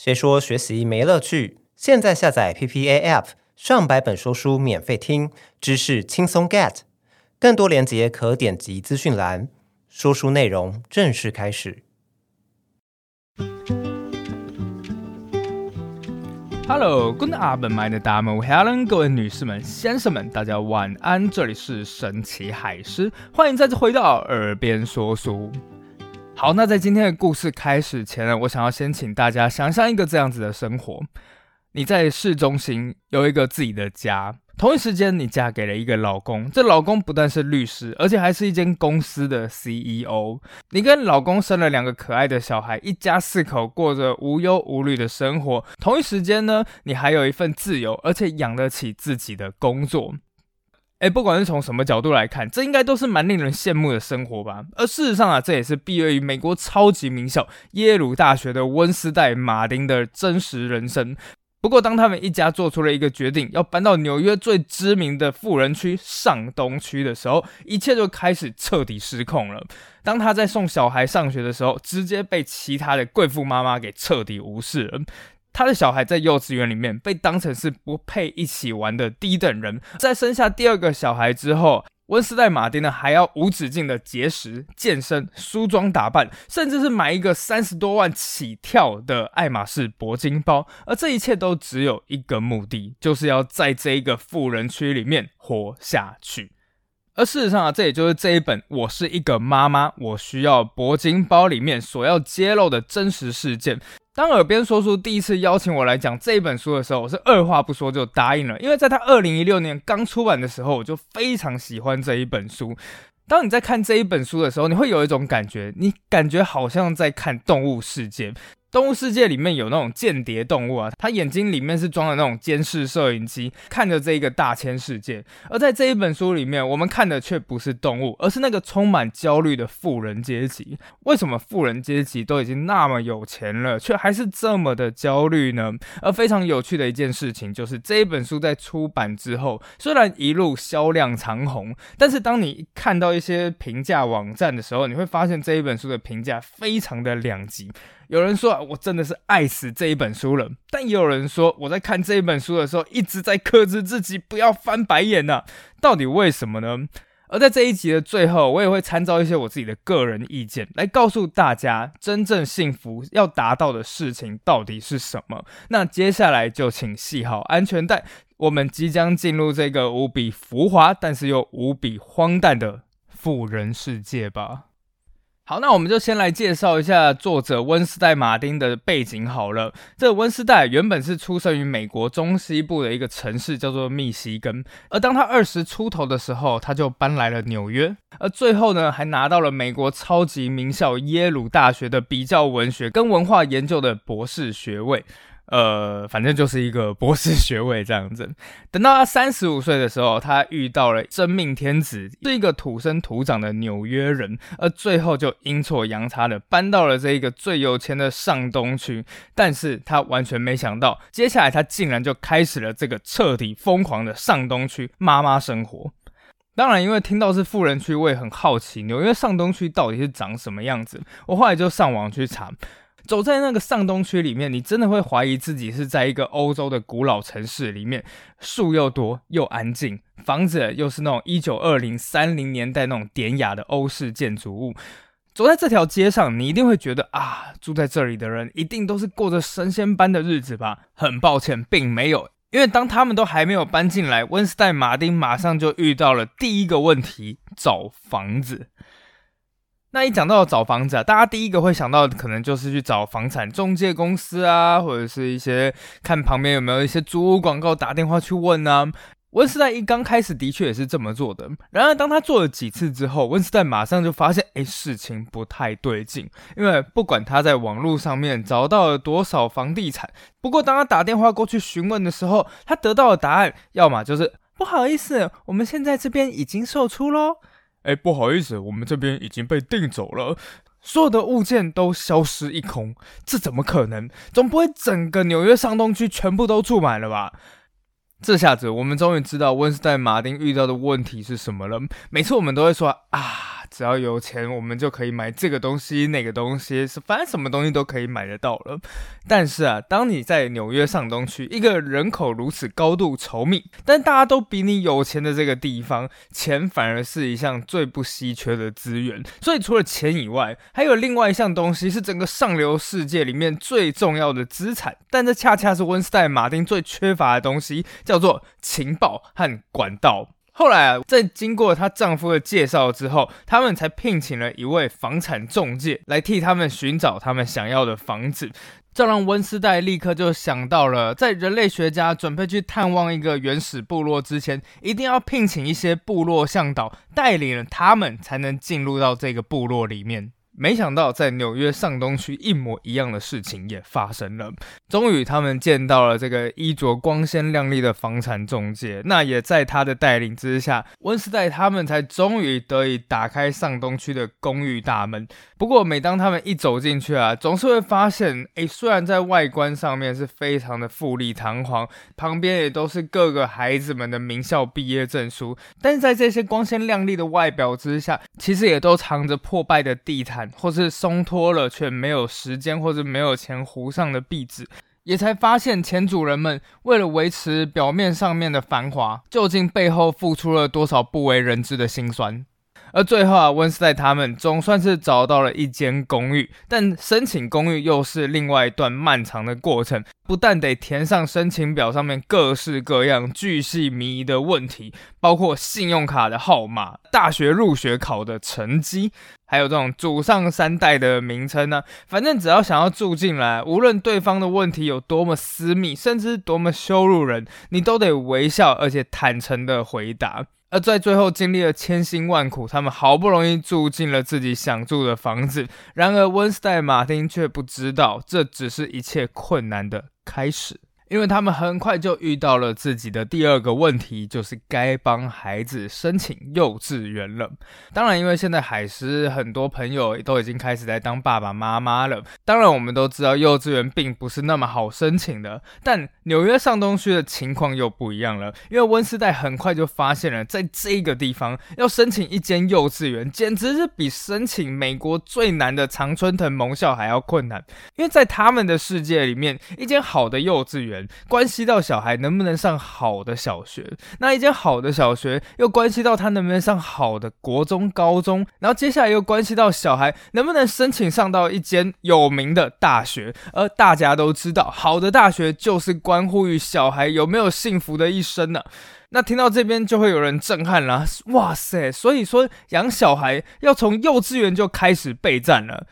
谁说学习没乐趣？现在下载 PPA App，上百本说书免费听，知识轻松 get。更多链接可点击资讯栏。说书内容正式开始。Hello，Good afternoon，my name is Helen。各位女士们、先生们，大家晚安。这里是神奇海狮，欢迎再次回到耳边说书。好，那在今天的故事开始前呢，我想要先请大家想象一个这样子的生活：你在市中心有一个自己的家，同一时间你嫁给了一个老公，这老公不但是律师，而且还是一间公司的 CEO。你跟老公生了两个可爱的小孩，一家四口过着无忧无虑的生活。同一时间呢，你还有一份自由，而且养得起自己的工作。哎，不管是从什么角度来看，这应该都是蛮令人羡慕的生活吧。而事实上啊，这也是毕业于美国超级名校耶鲁大学的温斯代马丁的真实人生。不过，当他们一家做出了一个决定，要搬到纽约最知名的富人区上东区的时候，一切就开始彻底失控了。当他在送小孩上学的时候，直接被其他的贵妇妈妈给彻底无视了。他的小孩在幼稚园里面被当成是不配一起玩的低等人，在生下第二个小孩之后，温丝代马丁呢还要无止境的节食、健身、梳妆打扮，甚至是买一个三十多万起跳的爱马仕铂金包，而这一切都只有一个目的，就是要在这一个富人区里面活下去。而事实上啊，这也就是这一本《我是一个妈妈，我需要铂金包》里面所要揭露的真实事件。当耳边说书第一次邀请我来讲这一本书的时候，我是二话不说就答应了，因为在他二零一六年刚出版的时候，我就非常喜欢这一本书。当你在看这一本书的时候，你会有一种感觉，你感觉好像在看《动物世界》。动物世界里面有那种间谍动物啊，它眼睛里面是装的那种监视摄影机，看着这一个大千世界。而在这一本书里面，我们看的却不是动物，而是那个充满焦虑的富人阶级。为什么富人阶级都已经那么有钱了，却还是这么的焦虑呢？而非常有趣的一件事情就是，这一本书在出版之后，虽然一路销量长虹，但是当你看到一些评价网站的时候，你会发现这一本书的评价非常的两极。有人说我真的是爱死这一本书了，但也有人说我在看这一本书的时候一直在克制自己不要翻白眼呢。到底为什么呢？而在这一集的最后，我也会参照一些我自己的个人意见，来告诉大家真正幸福要达到的事情到底是什么。那接下来就请系好安全带，我们即将进入这个无比浮华但是又无比荒诞的富人世界吧。好，那我们就先来介绍一下作者温斯代马丁的背景好了。这温斯代原本是出生于美国中西部的一个城市，叫做密西根。而当他二十出头的时候，他就搬来了纽约。而最后呢，还拿到了美国超级名校耶鲁大学的比较文学跟文化研究的博士学位。呃，反正就是一个博士学位这样子。等到他三十五岁的时候，他遇到了真命天子，是一个土生土长的纽约人，而最后就阴错阳差的搬到了这一个最有钱的上东区。但是他完全没想到，接下来他竟然就开始了这个彻底疯狂的上东区妈妈生活。当然，因为听到是富人区，我也很好奇纽约上东区到底是长什么样子。我后来就上网去查。走在那个上东区里面，你真的会怀疑自己是在一个欧洲的古老城市里面，树又多又安静，房子又是那种一九二零三零年代那种典雅的欧式建筑物。走在这条街上，你一定会觉得啊，住在这里的人一定都是过着神仙般的日子吧？很抱歉，并没有，因为当他们都还没有搬进来，温斯代马丁马上就遇到了第一个问题：找房子。那一讲到找房子啊，大家第一个会想到的可能就是去找房产中介公司啊，或者是一些看旁边有没有一些租屋广告，打电话去问啊。温斯代一刚开始的确也是这么做的，然而当他做了几次之后，温斯代马上就发现，哎，事情不太对劲。因为不管他在网络上面找到了多少房地产，不过当他打电话过去询问的时候，他得到的答案要么就是不好意思，我们现在这边已经售出喽。哎，不好意思，我们这边已经被订走了，所有的物件都消失一空，这怎么可能？总不会整个纽约上东区全部都住满了吧？这下子我们终于知道温斯代马丁遇到的问题是什么了。每次我们都会说啊，只要有钱，我们就可以买这个东西、那个东西，是反正什么东西都可以买得到了。但是啊，当你在纽约上东区，一个人口如此高度稠密，但大家都比你有钱的这个地方，钱反而是一项最不稀缺的资源。所以除了钱以外，还有另外一项东西是整个上流世界里面最重要的资产，但这恰恰是温斯代马丁最缺乏的东西，叫做情报和管道。后来啊，在经过她丈夫的介绍之后，他们才聘请了一位房产中介来替他们寻找他们想要的房子。这让温斯代立刻就想到了，在人类学家准备去探望一个原始部落之前，一定要聘请一些部落向导，带领了他们才能进入到这个部落里面。没想到，在纽约上东区，一模一样的事情也发生了。终于，他们见到了这个衣着光鲜亮丽的房产中介。那也在他的带领之下，温斯代他们才终于得以打开上东区的公寓大门。不过，每当他们一走进去啊，总是会发现，诶，虽然在外观上面是非常的富丽堂皇，旁边也都是各个孩子们的名校毕业证书，但是在这些光鲜亮丽的外表之下，其实也都藏着破败的地毯。或是松脱了却没有时间或者没有钱糊上的壁纸，也才发现前主人们为了维持表面上面的繁华，究竟背后付出了多少不为人知的辛酸。而最后啊，温斯代他们总算是找到了一间公寓，但申请公寓又是另外一段漫长的过程。不但得填上申请表上面各式各样巨细靡遗的问题，包括信用卡的号码、大学入学考的成绩，还有这种祖上三代的名称呢、反正只要想要住进来，无论对方的问题有多么私密，甚至多么羞辱人，你都得微笑而且坦诚的回答。而在最后经历了千辛万苦，他们好不容易住进了自己想住的房子。然而温斯代马丁却不知道，这只是一切困难的开始。因为他们很快就遇到了自己的第二个问题，就是该帮孩子申请幼稚园了。当然，因为现在海狮很多朋友都已经开始在当爸爸妈妈了。当然，我们都知道幼稚园并不是那么好申请的。但纽约上东区的情况又不一样了，因为温丝代很快就发现了，在这个地方要申请一间幼稚园，简直是比申请美国最难的常春藤盟校还要困难。因为在他们的世界里面，一间好的幼稚园。关系到小孩能不能上好的小学，那一间好的小学又关系到他能不能上好的国中、高中，然后接下来又关系到小孩能不能申请上到一间有名的大学。而大家都知道，好的大学就是关乎于小孩有没有幸福的一生呢、那听到这边就会有人震撼了，哇塞！所以说养小孩要从幼稚园就开始备战了，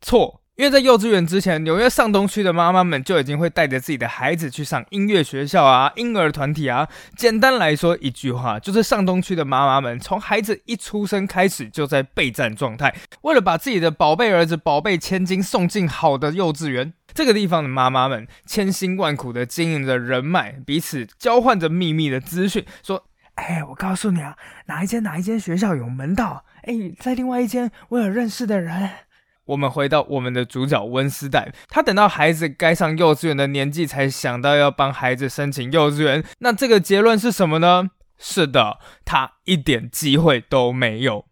错。因为在幼稚园之前，纽约上东区的妈妈们就已经会带着自己的孩子去上音乐学校啊、婴儿团体啊。简单来说一句话，就是上东区的妈妈们从孩子一出生开始就在备战状态，为了把自己的宝贝儿子、宝贝千金送进好的幼稚园。这个地方的妈妈们千辛万苦的经营着人脉，彼此交换着秘密的资讯，说：“哎，我告诉你啊，哪一间哪一间学校有门道？哎，在另外一间我有认识的人。”我们回到我们的主角温斯代，他等到孩子该上幼稚园的年纪，才想到要帮孩子申请幼稚园。那这个结论是什么呢？是的，他一点机会都没有。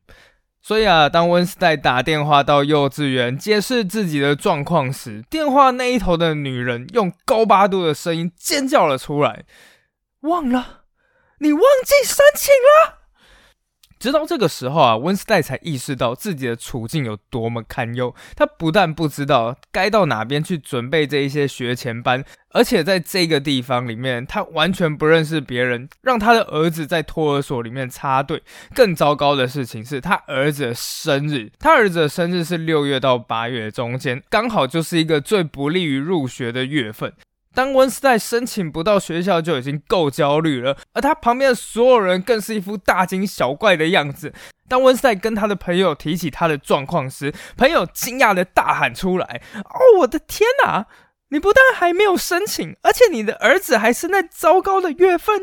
所以啊，当温斯代打电话到幼稚园解释自己的状况时，电话那一头的女人用高八度的声音尖叫了出来：“忘了，你忘记申请了。”直到这个时候啊，温斯代才意识到自己的处境有多么堪忧。他不但不知道该到哪边去准备这一些学前班，而且在这个地方里面，他完全不认识别人，让他的儿子在托儿所里面插队。更糟糕的事情是他儿子的生日，他儿子的生日是六月到八月中间，刚好就是一个最不利于入学的月份。当温斯代申请不到学校就已经够焦虑了，而他旁边的所有人更是一副大惊小怪的样子。当温斯代跟他的朋友提起他的状况时，朋友惊讶的大喊出来：“哦，我的天哪！你不但还没有申请，而且你的儿子还是那糟糕的月份。”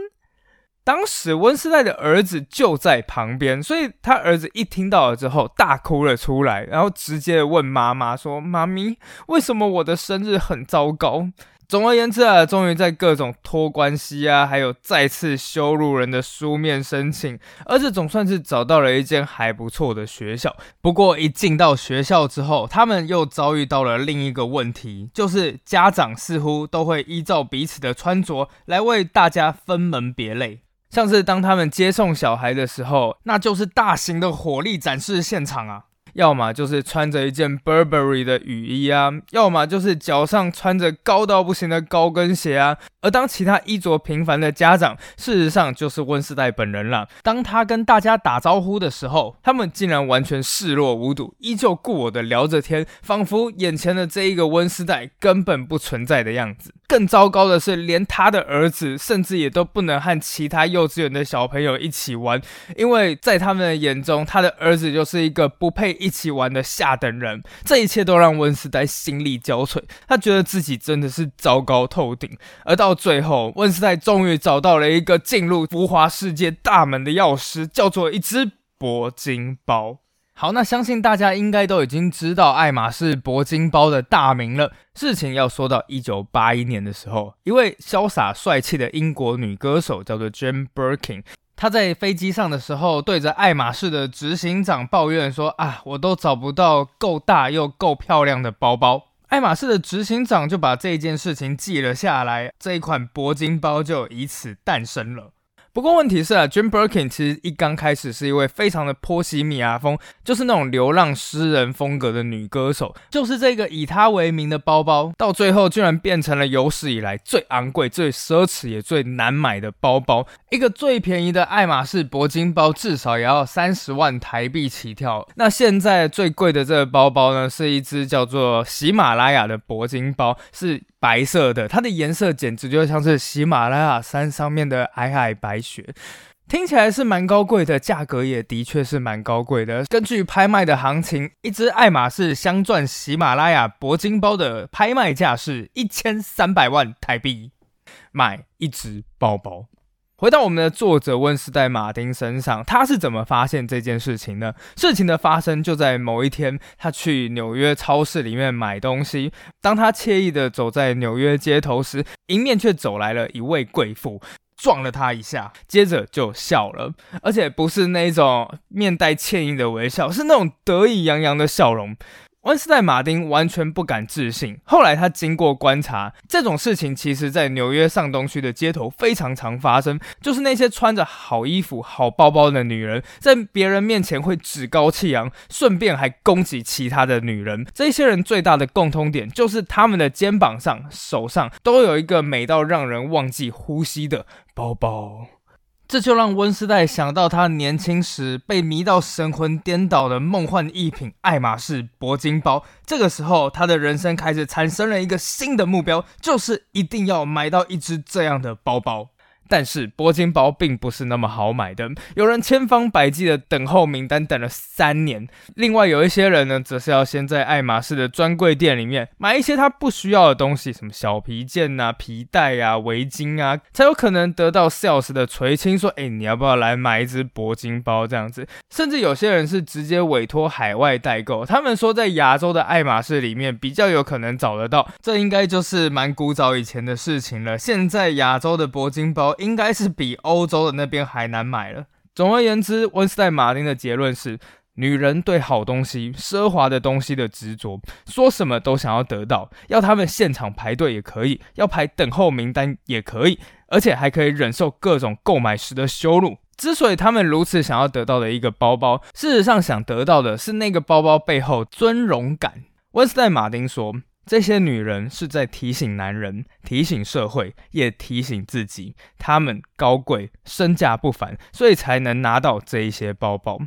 当时温斯代的儿子就在旁边，所以他儿子一听到了之后大哭了出来，然后直接问妈妈说：“妈咪，为什么我的生日很糟糕？”总而言之啊，终于在各种托关系啊，还有再次羞辱人的书面申请，儿子总算是找到了一间还不错的学校。不过一进到学校之后，他们又遭遇到了另一个问题，就是家长似乎都会依照彼此的穿着来为大家分门别类。像是当他们接送小孩的时候，那就是大型的火力展示现场啊。要么就是穿着一件 Burberry 的雨衣啊，要么就是脚上穿着高到不行的高跟鞋啊。而当其他衣着平凡的家长，事实上就是温斯代本人了。当他跟大家打招呼的时候，他们竟然完全视若无睹，依旧故我的聊着天，仿佛眼前的这一个温斯代根本不存在的样子。更糟糕的是，连他的儿子甚至也都不能和其他幼稚园的小朋友一起玩，因为在他们的眼中，他的儿子就是一个不配一起玩的下等人。这一切都让温斯代心力交瘁，他觉得自己真的是糟糕透顶，而到。到最后，温斯泰终于找到了一个进入浮华世界大门的钥匙，叫做一只铂金包。好，那相信大家应该都已经知道爱马仕铂金包的大名了。事情要说到一九八一年的时候，一位潇洒帅气的英国女歌手叫做 Jane Birkin，她在飞机上的时候，对着爱马仕的执行长抱怨说：“啊，我都找不到够大又够漂亮的包包。”爱马仕的执行长就把这件事情记了下来，这一款铂金包就以此诞生了。不过问题是啊，Jane Birkin 其实一刚开始是一位非常的波西米亚风，就是那种流浪诗人风格的女歌手。就是这个以她为名的包包，到最后居然变成了有史以来最昂贵、最奢侈也最难买的包包。一个最便宜的爱马仕铂金包至少也要三十万台币起跳。那现在最贵的这个包包呢，是一只叫做喜马拉雅的铂金包，是。白色的，它的颜色简直就像是喜马拉雅山上面的皑皑白雪，听起来是蛮高贵的，价格也的确是蛮高贵的。根据拍卖的行情，一只爱马仕镶钻喜马拉雅铂金包的拍卖价是一千三百万台币，买一只包包。回到我们的作者温斯代马丁身上，他是怎么发现这件事情呢？事情的发生就在某一天，他去纽约超市里面买东西。当他惬意地走在纽约街头时，迎面却走来了一位贵妇，撞了他一下，接着就笑了，而且不是那种面带歉意的微笑，是那种得意洋洋的笑容。温斯代马丁完全不敢置信。后来他经过观察，这种事情其实在纽约上东区的街头非常常发生。就是那些穿着好衣服、好包包的女人，在别人面前会趾高气扬，顺便还攻击其他的女人。这些人最大的共通点就是他们的肩膀上、手上都有一个美到让人忘记呼吸的包包。这就让温斯代想到他年轻时被迷到神魂颠倒的梦幻一品爱马仕铂金包。这个时候，他的人生开始产生了一个新的目标，就是一定要买到一只这样的包包。但是铂金包并不是那么好买的，有人千方百计的等候名单等了三年，另外有一些人呢，则是要先在爱马仕的专柜店里面买一些他不需要的东西，什么小皮件啊、皮带啊、围巾啊，才有可能得到 sales 的垂青，说，哎，你要不要来买一只铂金包这样子？甚至有些人是直接委托海外代购，他们说在亚洲的爱马仕里面比较有可能找得到，这应该就是蛮古早以前的事情了。现在亚洲的铂金包。应该是比欧洲的那边还难买了。总而言之，温丝代马丁的结论是：女人对好东西、奢华的东西的执着，说什么都想要得到，要他们现场排队也可以，要排等候名单也可以，而且还可以忍受各种购买时的羞辱。之所以他们如此想要得到的一个包包，事实上想得到的是那个包包背后尊荣感。温丝代马丁说。这些女人是在提醒男人，提醒社会，也提醒自己，她们高贵，身价不凡，所以才能拿到这一些包包。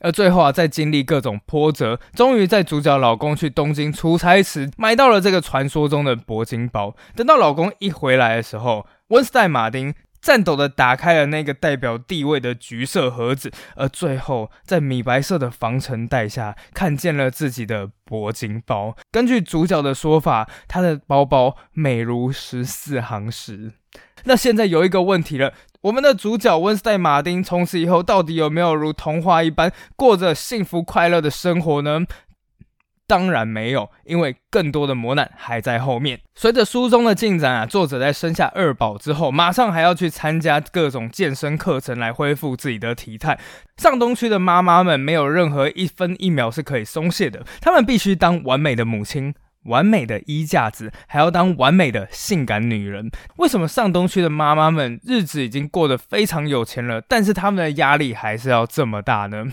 而最后啊，在经历各种波折，终于在主角老公去东京出差时，买到了这个传说中的铂金包。等到老公一回来的时候，温丝代马丁。颤抖的打开了那个代表地位的橘色盒子，而最后在米白色的防尘袋下看见了自己的铂金包。根据主角的说法，他的包包美如十四行诗。那现在有一个问题了，我们的主角温斯代马丁从此以后到底有没有如童话一般过着幸福快乐的生活呢？当然没有，因为更多的磨难还在后面。随着书中的进展啊，作者在生下二宝之后，马上还要去参加各种健身课程来恢复自己的体态。上东区的妈妈们没有任何一分一秒是可以松懈的，她们必须当完美的母亲、完美的衣架子，还要当完美的性感女人。为什么上东区的妈妈们日子已经过得非常有钱了，但是她们的压力还是要这么大呢？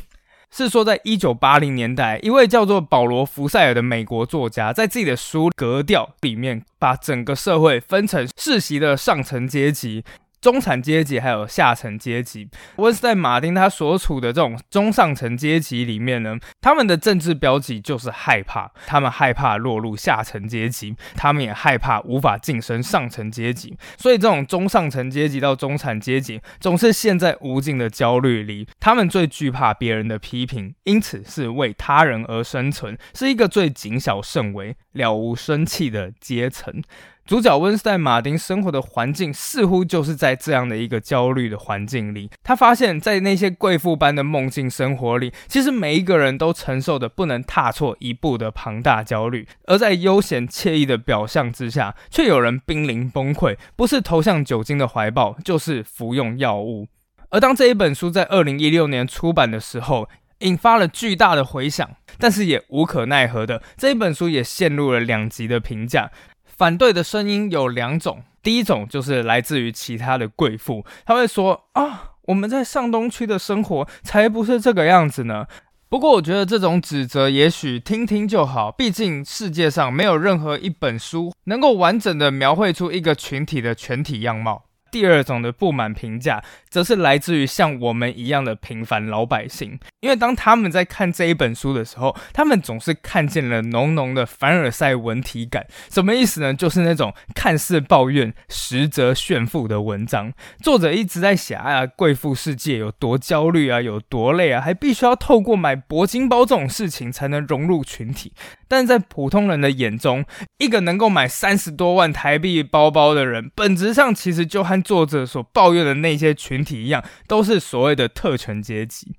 是说，在一九八零年代，一位叫做保罗·福塞尔的美国作家，在自己的书《格调》里面，把整个社会分成世袭的上层阶级。中产阶级还有下层阶级，温斯代·马丁他所处的这种中上层阶级里面呢，他们的政治标记就是害怕，他们害怕落入下层阶级，他们也害怕无法晋升上层阶级，所以这种中上层阶级到中产阶级总是陷在无尽的焦虑里，他们最惧怕别人的批评，因此是为他人而生存，是一个最谨小慎微、了无生气的阶层。主角温斯代马丁生活的环境似乎就是在这样的一个焦虑的环境里。他发现，在那些贵妇般的梦境生活里，其实每一个人都承受着不能踏错一步的庞大焦虑；而在悠闲惬意的表象之下，却有人濒临崩溃，不是投向酒精的怀抱，就是服用药物。而当这一本书在二零一六年出版的时候，引发了巨大的回响，但是也无可奈何的，这一本书也陷入了两极的评价。反对的声音有两种，第一种就是来自于其他的贵妇，他会说啊，我们在上东区的生活才不是这个样子呢。不过我觉得这种指责也许听听就好，毕竟世界上没有任何一本书能够完整的描绘出一个群体的全体样貌。第二种的不满评价，则是来自于像我们一样的平凡老百姓，因为当他们在看这一本书的时候，他们总是看见了浓浓的凡尔赛文体感。什么意思呢？就是那种看似抱怨，实则炫富的文章。作者一直在写啊，贵妇世界有多焦虑啊，有多累啊，还必须要透过买铂金包这种事情才能融入群体。但在普通人的眼中，一个能够买三十多万台币包包的人，本质上其实就和作者所抱怨的那些群体一样，都是所谓的特权阶级。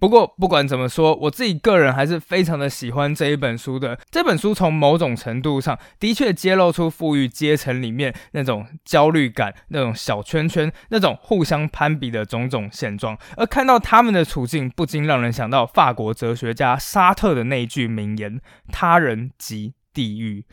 不过，不管怎么说，我自己个人还是非常的喜欢这一本书的。这本书从某种程度上的确揭露出富裕阶层里面那种焦虑感、那种小圈圈、那种互相攀比的种种现状。而看到他们的处境，不禁让人想到法国哲学家沙特的那句名言：“他人即地狱。”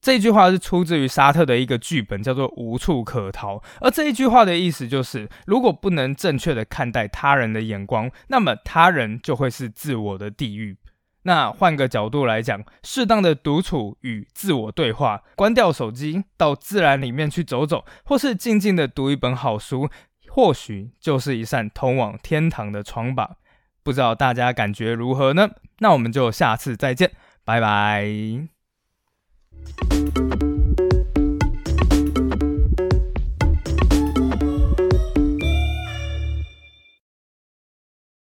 这句话是出自于沙特的一个剧本，叫做《无处可逃》。而这一句话的意思就是，如果不能正确的看待他人的眼光，那么他人就会是自我的地狱。那换个角度来讲，适当的独处与自我对话，关掉手机，到自然里面去走走，或是静静的读一本好书，或许就是一扇通往天堂的窗吧。不知道大家感觉如何呢？那我们就下次再见，拜拜。Thank you.